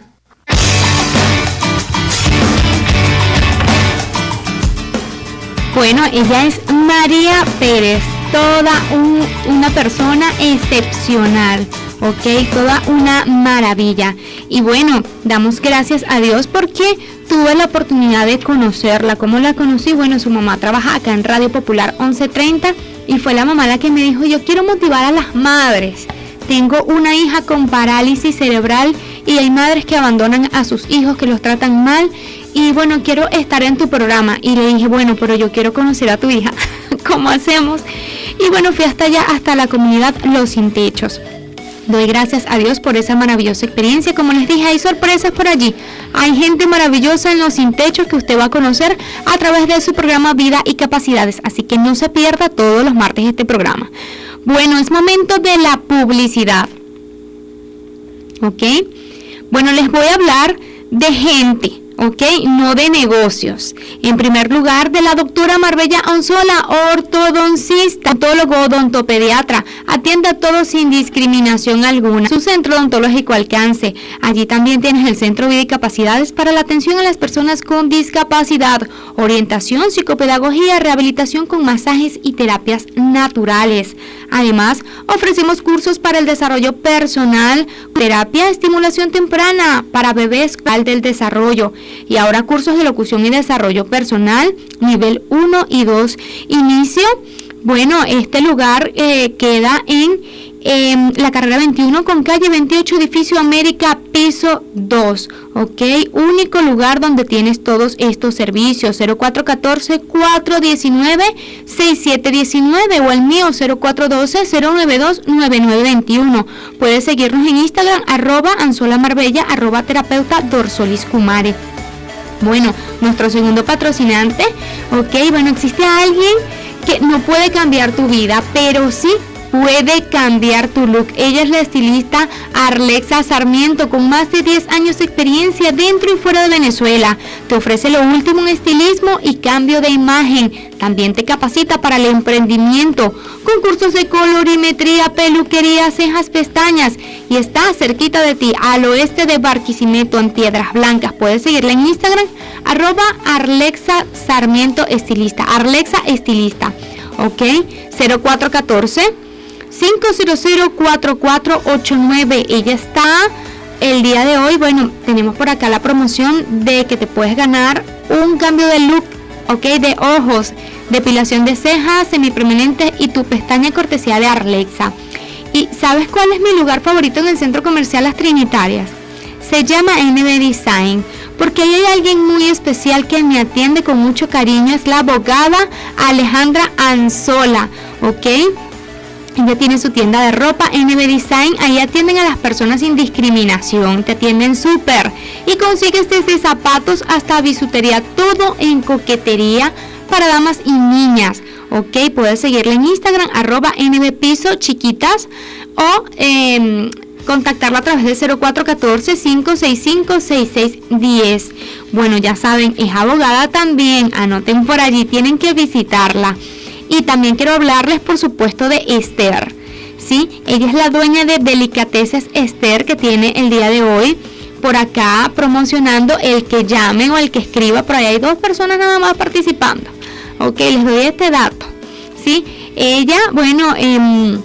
Bueno, ella es María Pérez, toda un- una persona excepcional, ¿ok? Toda una maravilla. Y bueno, damos gracias a Dios porque tuve la oportunidad de conocerla. ¿Cómo la conocí? Bueno, su mamá trabaja acá en Radio Popular 1130 y fue la mamá la que me dijo, yo quiero motivar a las madres. Tengo una hija con parálisis cerebral y hay madres que abandonan a sus hijos, que los tratan mal. Y bueno, quiero estar en tu programa. Y le dije, bueno, pero yo quiero conocer a tu hija. ¿Cómo hacemos? Y bueno, fui hasta allá, hasta la comunidad Los Sin Techos. Doy gracias a Dios por esa maravillosa experiencia. Como les dije, hay sorpresas por allí. Hay gente maravillosa en los sin techos que usted va a conocer a través de su programa Vida y Capacidades. Así que no se pierda todos los martes este programa. Bueno, es momento de la publicidad. ¿Ok? Bueno, les voy a hablar de gente. ¿Ok? No de negocios. En primer lugar, de la doctora Marbella Onzola, ortodoncista, odontólogo, odontopediatra. Atiende a todos sin discriminación alguna. Su centro odontológico alcance. Allí también tienes el Centro y Capacidades para la atención a las personas con discapacidad, orientación, psicopedagogía, rehabilitación con masajes y terapias naturales. Además, ofrecemos cursos para el desarrollo personal, terapia, estimulación temprana para bebés del desarrollo y ahora cursos de locución y desarrollo personal, nivel 1 y 2. Inicio, bueno, este lugar eh, queda en em, la carrera 21 con calle 28, edificio América, piso 2. Ok, único lugar donde tienes todos estos servicios. 0414-419-6719 o el mío 0412-092-9921. Puedes seguirnos en Instagram, arroba Anzola Marbella, arroba terapeuta Dorsolis Kumare. Bueno, nuestro segundo patrocinante, ok, bueno, existe alguien que no puede cambiar tu vida, pero sí puede cambiar tu look. Ella es la estilista Arlexa Sarmiento con más de 10 años de experiencia dentro y fuera de Venezuela. Te ofrece lo último en estilismo y cambio de imagen. También te capacita para el emprendimiento, con cursos de colorimetría, peluquería, cejas, pestañas y está cerquita de ti, al oeste de Barquisimeto, en Piedras Blancas. Puedes seguirla en Instagram, arroba Arlexa Sarmiento Estilista. Arlexa Estilista, ¿ok? 0414 500-4489. Ella está el día de hoy. Bueno, tenemos por acá la promoción de que te puedes ganar un cambio de look, ok, de ojos, depilación de cejas, semipermanente y tu pestaña cortesía de Arlexa. ¿Y sabes cuál es mi lugar favorito en el centro comercial Las Trinitarias? Se llama NB Design porque ahí hay alguien muy especial que me atiende con mucho cariño, es la abogada Alejandra Anzola, ¿ok? Ella tiene su tienda de ropa NB Design. Ahí atienden a las personas sin discriminación. Te atienden súper. Y consigues desde zapatos hasta bisutería. Todo en coquetería para damas y niñas. Ok, puedes seguirla en Instagram, arroba NB Piso Chiquitas. O em, contactarla a través del 0414-565-6610. Bueno, ya saben, es abogada también. Anoten por allí, tienen que visitarla. Y también quiero hablarles, por supuesto, de Esther. ¿sí? Ella es la dueña de Delicateces Esther que tiene el día de hoy por acá promocionando el que llame o el que escriba. Por ahí hay dos personas nada más participando. Ok, les doy este dato. ¿sí? Ella, bueno, eh,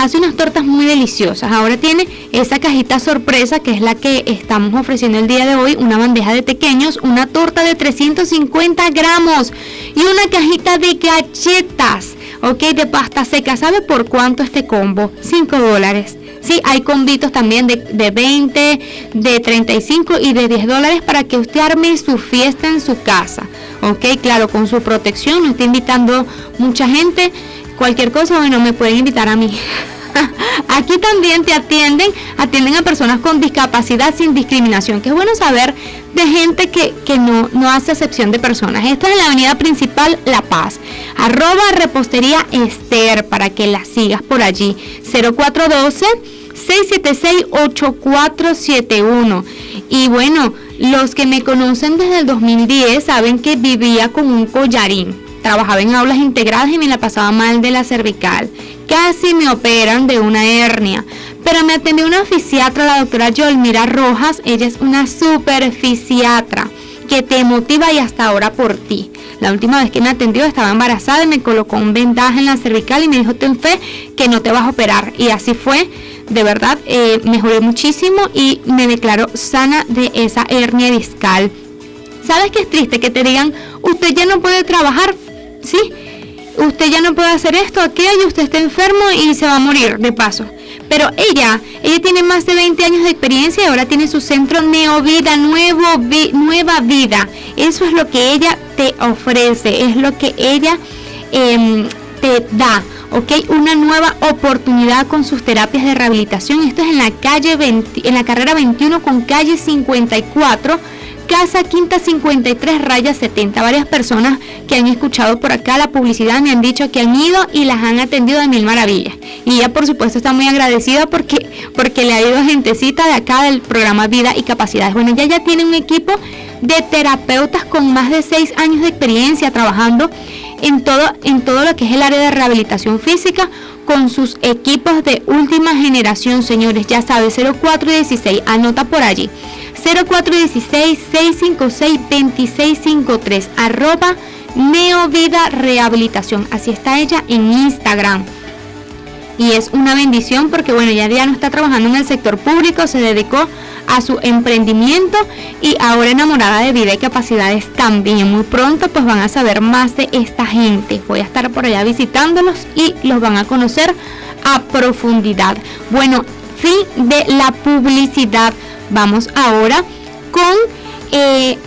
hace unas tortas muy deliciosas. Ahora tiene esa cajita sorpresa que es la que estamos ofreciendo el día de hoy, una bandeja de pequeños, una torta de 350 gramos y una cajita de galletas, ok, de pasta seca. ¿Sabe por cuánto este combo? 5 dólares. Sí, hay convitos también de, de 20, de 35 y de 10 dólares para que usted arme su fiesta en su casa. Ok, claro, con su protección, no está invitando mucha gente cualquier cosa, bueno, me pueden invitar a mí. Aquí también te atienden, atienden a personas con discapacidad sin discriminación, que es bueno saber de gente que, no, no hace excepción de personas. Esta es la avenida principal La Paz. Arroba repostería Esther para que la sigas por allí. 0412 676 8471. Y bueno, los que me conocen desde el 2010 saben que vivía con un collarín Trabajaba en aulas integradas y me la pasaba mal de la cervical. Casi me operan de una hernia. Pero me atendió una fisiatra, la doctora Yolmira Rojas. Ella es una super fisiatra que te motiva y hasta ahora por ti. La última vez que me atendió estaba embarazada y me colocó un vendaje en la cervical y me dijo, ten fe que no te vas a operar. Y así fue. De verdad, eh, mejoré muchísimo y me declaró sana de esa hernia discal. ¿Sabes qué es triste? Que te digan, usted ya no puede trabajar ¿sí? Usted ya no puede hacer esto, aquello, usted está enfermo y se va a morir de paso. Pero ella, ella tiene más de 20 años de experiencia y ahora tiene su centro Neovida, nuevo, nueva vida. Eso es lo que ella te ofrece, es lo que ella em, te da, ¿ok? Una nueva oportunidad con sus terapias de rehabilitación. Esto es en la calle en la carrera 21 con calle 54 Casa Quinta 53 Raya 70. Varias personas que han escuchado por acá la publicidad me han dicho que han ido y las han atendido de mil maravillas. Y ella por supuesto está muy agradecida porque, porque le ha ido gentecita de acá del programa Vida y Capacidades. Bueno, ella ya tiene un equipo de terapeutas con más de seis años de experiencia trabajando en todo, en todo lo que es el área de rehabilitación física con sus equipos de última generación, señores. Ya sabe, 0416, anota por allí. 0416-656-2653, arroba Neovida Rehabilitación. Así está ella en Instagram. Y es una bendición porque, bueno, ya no está trabajando en el sector público, se dedicó a su emprendimiento y ahora enamorada de vida y capacidades también. Muy pronto pues van a saber más de esta gente. Voy a estar por allá visitándolos y los van a conocer a profundidad. Bueno, fin de la publicidad. Vamos ahora con eh,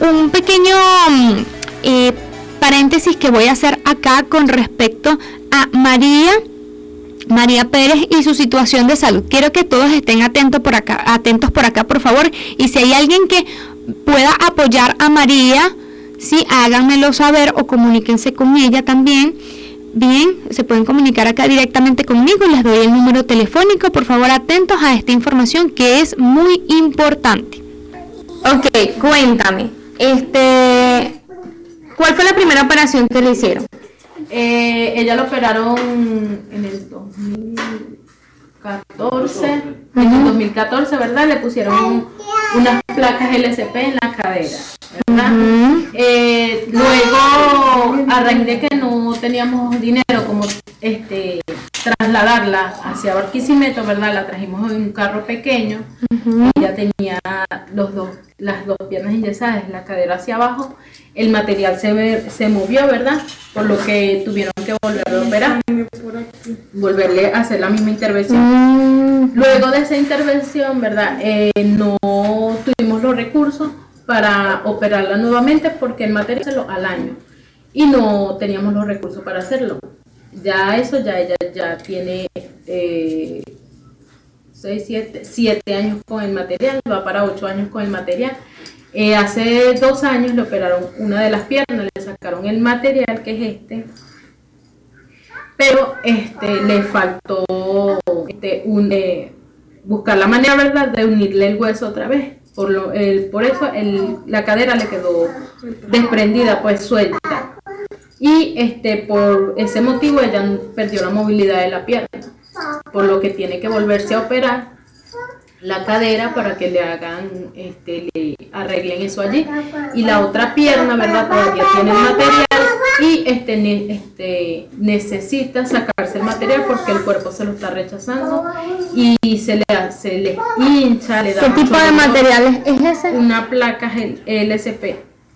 un pequeño mm, eh, paréntesis que voy a hacer acá con respecto a María. María Pérez y su situación de salud. Quiero que todos estén atentos por acá, atentos por acá, por favor. Y si hay alguien que pueda apoyar a María, sí, háganmelo saber o comuníquense con ella también. Bien, se pueden comunicar acá directamente conmigo. Les doy el número telefónico. Por favor, atentos a esta información que es muy importante. Ok, cuéntame. Este, ¿cuál fue la primera operación que le hicieron? Eh, ella lo operaron en el 2014, en el 2014, ¿verdad? Le pusieron unas placas LSP en la cadera, ¿verdad? Eh, luego, a raíz de que no teníamos dinero como este trasladarla hacia Barquisimeto, ¿verdad? La trajimos en un carro pequeño. Ella tenía los dos, las dos piernas enyesadas, la cadera hacia abajo. El material se, ve- se movió, ¿verdad? Por lo que tuvieron que volver a operar. Volverle a hacer la misma intervención. Luego de esa intervención, ¿verdad? Eh, no tuvimos los recursos para operarla nuevamente porque el material se lo al año y no teníamos los recursos para hacerlo. Ya eso, ya ella ya tiene 6, 7, años con el material, va para 8 años con el material. Eh, hace dos años le operaron una de las piernas, le sacaron el material que es este, pero este le faltó este, un, eh, buscar la manera verdad de unirle el hueso otra vez. Por, lo, el- por eso el- la cadera le quedó desprendida, pues suelta. Y este, por ese motivo ella perdió la movilidad de la pierna, por lo que tiene que volverse a operar la cadera para que le hagan, este, le arreglen eso allí. Y la otra pierna, ¿verdad? Todavía tiene el material y este, ne- este, necesita sacarse el material porque el cuerpo se lo está rechazando y se le, se le hincha, le da ¿Qué tipo de material es ese? Una placa LSP,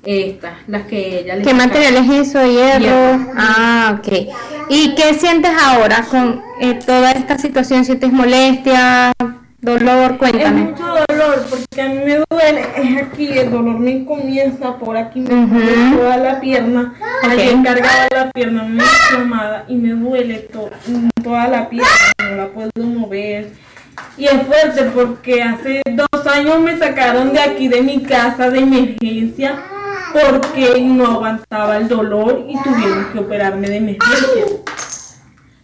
estas, las que ella le ¿Qué material es eso? Hierro. Hierro. Ah, ok. ¿Y qué sientes ahora con eh, toda esta situación? ¿Sientes molestia, dolor? Es Cuéntame. mucho dolor porque a mí me duele, es aquí, el dolor me comienza por aquí, me duele toda la pierna, Ok. allí encargada la pierna, muy inflamada y me duele to- toda la pierna, no la puedo mover. Y es fuerte porque hace dos años me sacaron de aquí de mi casa de emergencia porque no aguantaba el dolor y tuvieron que operarme de emergencia.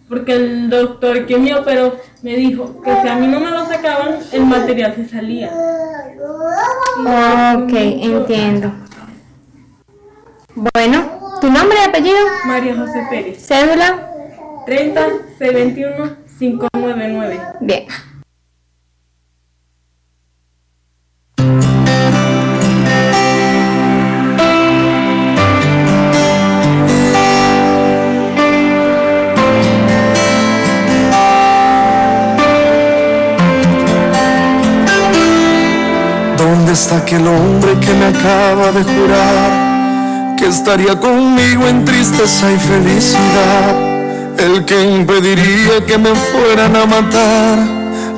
Porque el doctor que me operó me dijo que si a mí no me lo sacaban, el material se salía. Ok, entiendo. Bueno, ¿tu nombre y apellido? María José Pérez, ¿Cédula? 30 C21 599. Bien. Está aquel hombre que me acaba de jurar que estaría conmigo en tristeza y felicidad? El que impediría que me fueran a matar.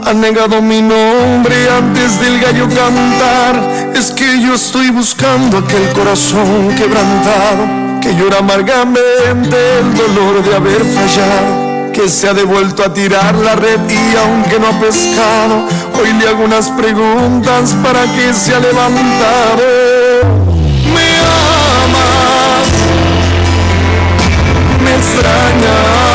Ha negado mi nombre antes del gallo cantar. Es que yo estoy buscando aquel corazón quebrantado que llora amargamente el dolor de haber fallado que se ha devuelto a tirar la red y aunque no ha pescado, hoy le hago unas preguntas para que se ha levantado. Me amas, me extrañas.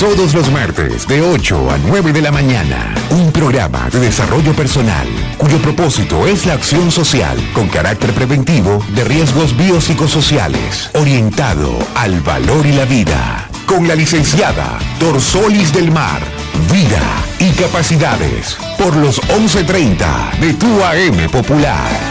Todos los martes de 8 a 9 de la mañana, un programa de desarrollo personal cuyo propósito es la acción social con carácter preventivo de riesgos biopsicosociales, orientado al valor y la vida. Con la licenciada Dorsolis del Mar, Vida y Capacidades, por los 11.30 de tu AM Popular.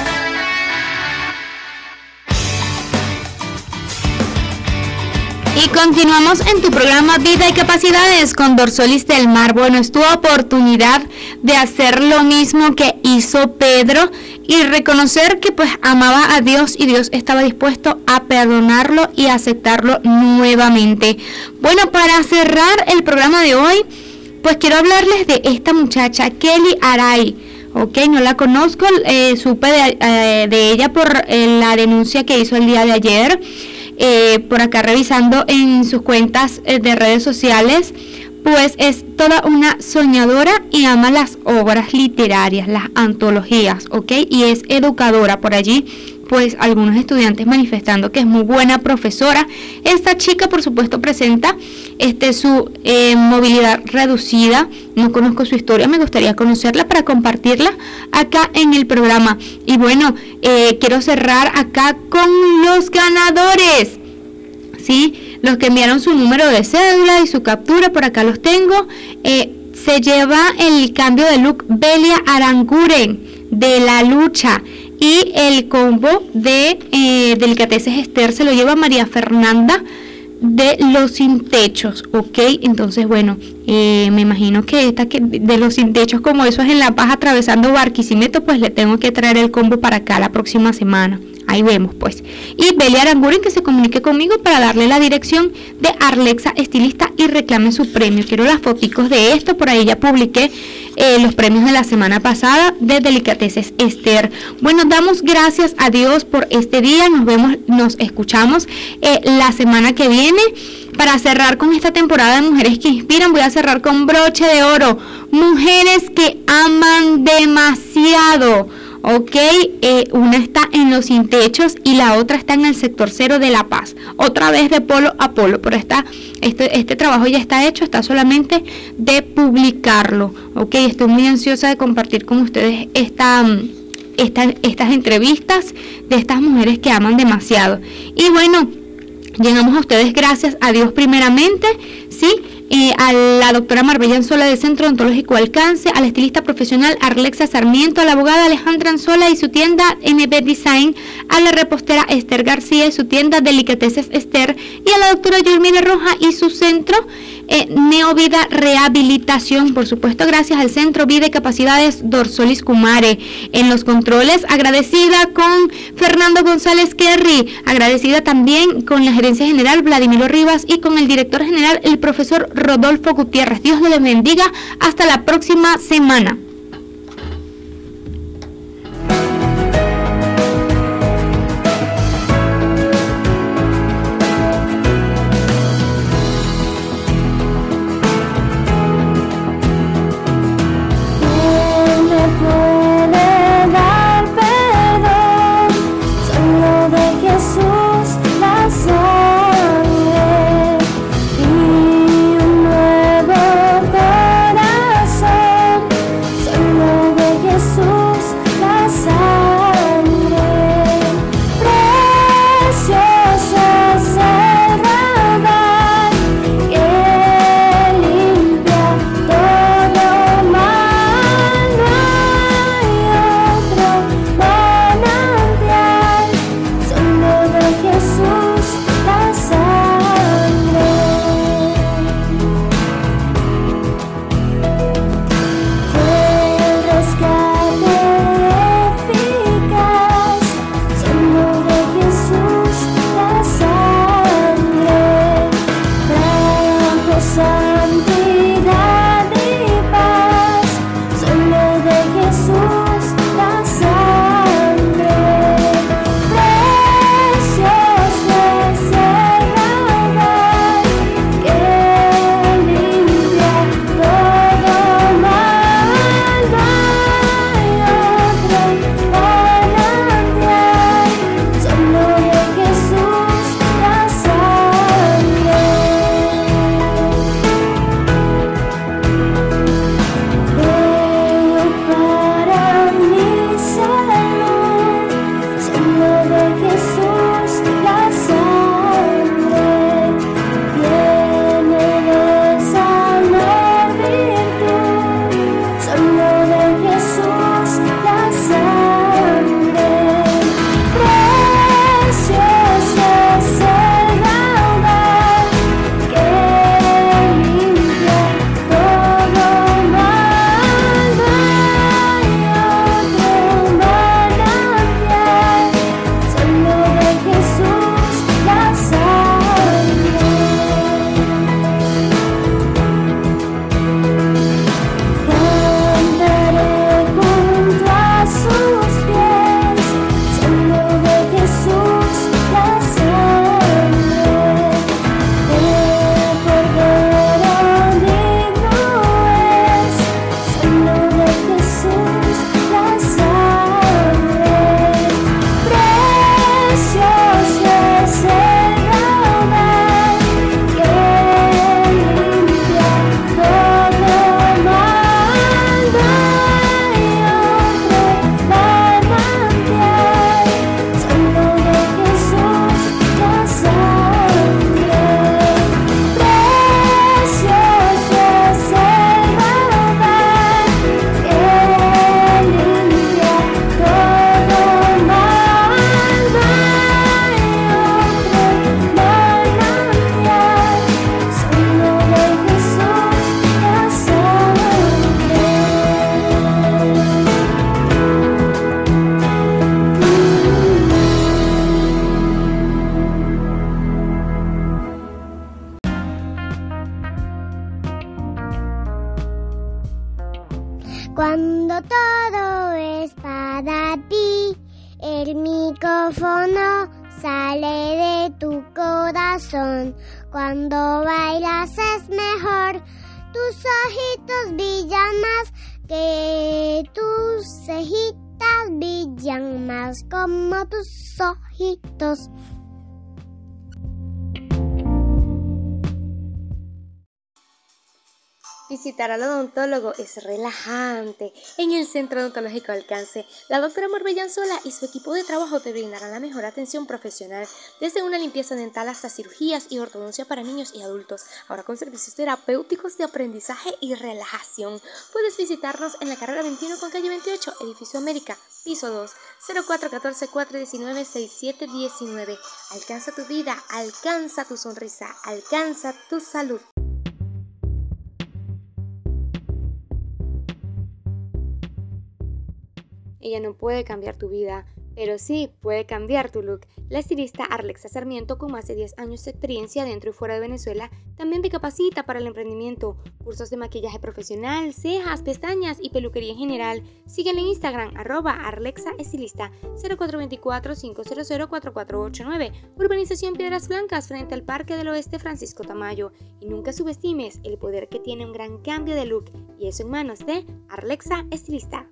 Continuamos en tu programa Vida y Capacidades con Dorsolis del Mar. Bueno, es tu oportunidad de hacer lo mismo que hizo Pedro y reconocer que pues amaba a Dios y Dios estaba dispuesto a perdonarlo y aceptarlo nuevamente. Bueno, para cerrar el programa de hoy, pues quiero hablarles de esta muchacha, Kelly Aray. Ok, no la conozco, eh, supe eh, de, ella por eh, la denuncia que hizo el día de ayer eh, por acá revisando en sus cuentas eh, de redes sociales, pues es toda una soñadora y ama las obras literarias, las antologías, ¿ok? Y es educadora por allí pues algunos estudiantes manifestando que es muy buena profesora. Esta chica, por supuesto, presenta este, su eh, movilidad reducida. No conozco su historia, me gustaría conocerla para compartirla acá en el programa. Y bueno, eh, quiero cerrar acá con los ganadores. ¿Sí? Los que enviaron su número de cédula y su captura, por acá los tengo. Eh, se lleva el cambio de look Belia Aranguren de la lucha y el combo de eh, delicateces se lo lleva María Fernanda de los sin techos, ¿ok? Entonces, bueno, eh, me imagino que esta que de los sin techos, como eso es en La Paz atravesando Barquisimeto, pues le tengo que traer el combo para acá la próxima semana. Ahí vemos, pues. Y Belia Aranguren que se comunique conmigo para darle la dirección de Arlexa Estilista y reclame su premio. Quiero las fotos de esto, por ahí ya publiqué eh, los premios de la semana pasada de Delicateces Esther. Bueno, damos gracias a Dios por este día. Nos vemos, nos escuchamos eh, la semana que viene. Para cerrar con esta temporada de Mujeres que Inspiran, voy a cerrar con broche de oro. Mujeres que aman demasiado ¿ok? Eh, una está en los sin techos y la otra está en el sector cero de La Paz. Otra vez de polo a polo, pero está, este, este trabajo ya está hecho, está solamente de publicarlo, ¿ok? Estoy muy ansiosa de compartir con ustedes esta... estas entrevistas de estas mujeres que aman demasiado. Y bueno, llegamos a ustedes gracias a Dios primeramente, ¿sí? a la doctora Marbella Anzola del Centro Ontológico Alcance, al estilista profesional Arlexa Sarmiento, a la abogada Alejandra Anzola y su tienda NB Design, a la repostera Esther García y su tienda Delicateces Esther, y a la doctora Yolmina Roja y su centro eh, Neovida Rehabilitación, por supuesto, gracias al Centro Vida y Capacidades Dorsolis Cumare. En los controles, agradecida con Fernando González Kerry, agradecida también con la gerencia general Vladimiro Rivas y con el director general, el profesor Rodolfo Gutiérrez. Dios les bendiga. Hasta la próxima semana. Visitar al odontólogo es relajante. En el Centro Odontológico Alcance, la doctora Morbellán Sola y su equipo de trabajo te brindarán la mejor atención profesional, desde una limpieza dental hasta cirugías y ortodoncia para niños y adultos, ahora con servicios terapéuticos de aprendizaje y relajación. Puedes visitarnos en la carrera 21 con calle 28, edificio América, piso 2, 0414-419-6719. Alcanza tu vida, alcanza tu sonrisa, alcanza tu salud. Ella no puede cambiar tu vida, pero sí puede cambiar tu look. La estilista Arlexa Sarmiento, con más de 10 años de experiencia dentro y fuera de Venezuela, también te capacita para el emprendimiento, cursos de maquillaje profesional, cejas, pestañas y peluquería en general. Síguela en Instagram, arroba Arlexa Estilista 0424-500-4489, Urbanización Piedras Blancas, frente al Parque del Oeste Francisco Tamayo. Y nunca subestimes el poder que tiene un gran cambio de look, y eso en manos de Arlexa Estilista.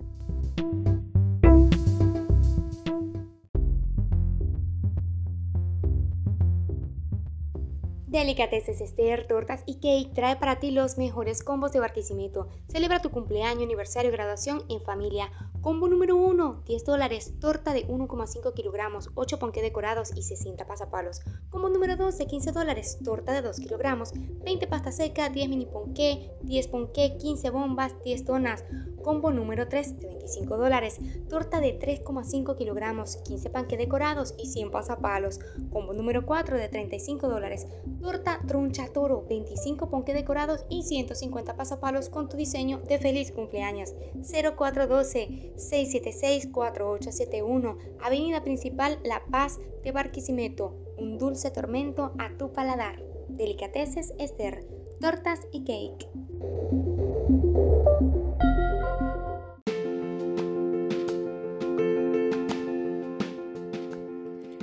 Delicateces Esther, Tortas y Cake trae para ti los mejores combos de Barquisimeto. Celebra tu cumpleaños, aniversario, graduación en familia. Combo número 1, 10 dólares, torta de 1,5 kilogramos, 8 ponqué decorados y 60 pasapalos. Combo número 2 de 15 dólares, torta de 2 kilogramos, 20 pasta seca, 10 mini ponqué, 10 ponqué, 15 bombas, 10 donas. Combo número 3 de 25 dólares, torta de 3,5 kilogramos, 15 panque decorados y 100 pasapalos. Combo número 4 de 35 dólares, torta troncha toro, 25 ponque decorados y 150 pasapalos con tu diseño de feliz cumpleaños. 0412-676-4871, Avenida Principal La Paz de Barquisimeto. Un dulce tormento a tu paladar. Delicateces Esther, tortas y cake.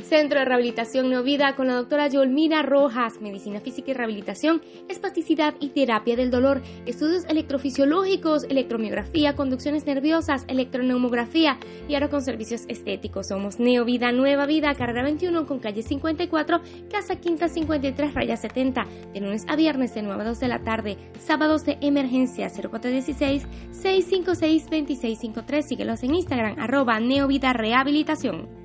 Centro de Rehabilitación Neovida con la doctora Yolmira Rojas, Medicina Física y Rehabilitación, Espasticidad y Terapia del Dolor, estudios electrofisiológicos, electromiografía, conducciones nerviosas, electroneumografía y ahora con servicios estéticos. Somos Neovida Nueva Vida, carrera 21 con calle 54, casa quinta 53, raya 70, de lunes a viernes de 9 a 2 de la tarde, sábados de emergencia 0416-656-2653. Síguelos en Instagram, arroba Neovida Rehabilitación.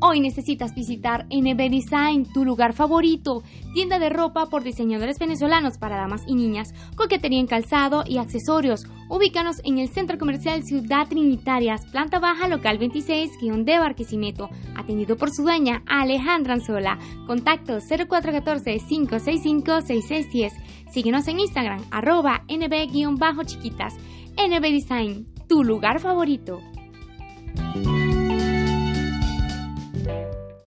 Hoy necesitas visitar NB Design, tu lugar favorito, tienda de ropa por diseñadores venezolanos para damas y niñas, coquetería en calzado y accesorios. Ubícanos en el Centro Comercial Ciudad Trinitarias, planta baja local 26, guion de Barquisimeto, atendido por su dueña Alejandra Anzola. Contacto 0414-565-6610. Síguenos en Instagram, arroba nb-chiquitas. NB Design, tu lugar favorito.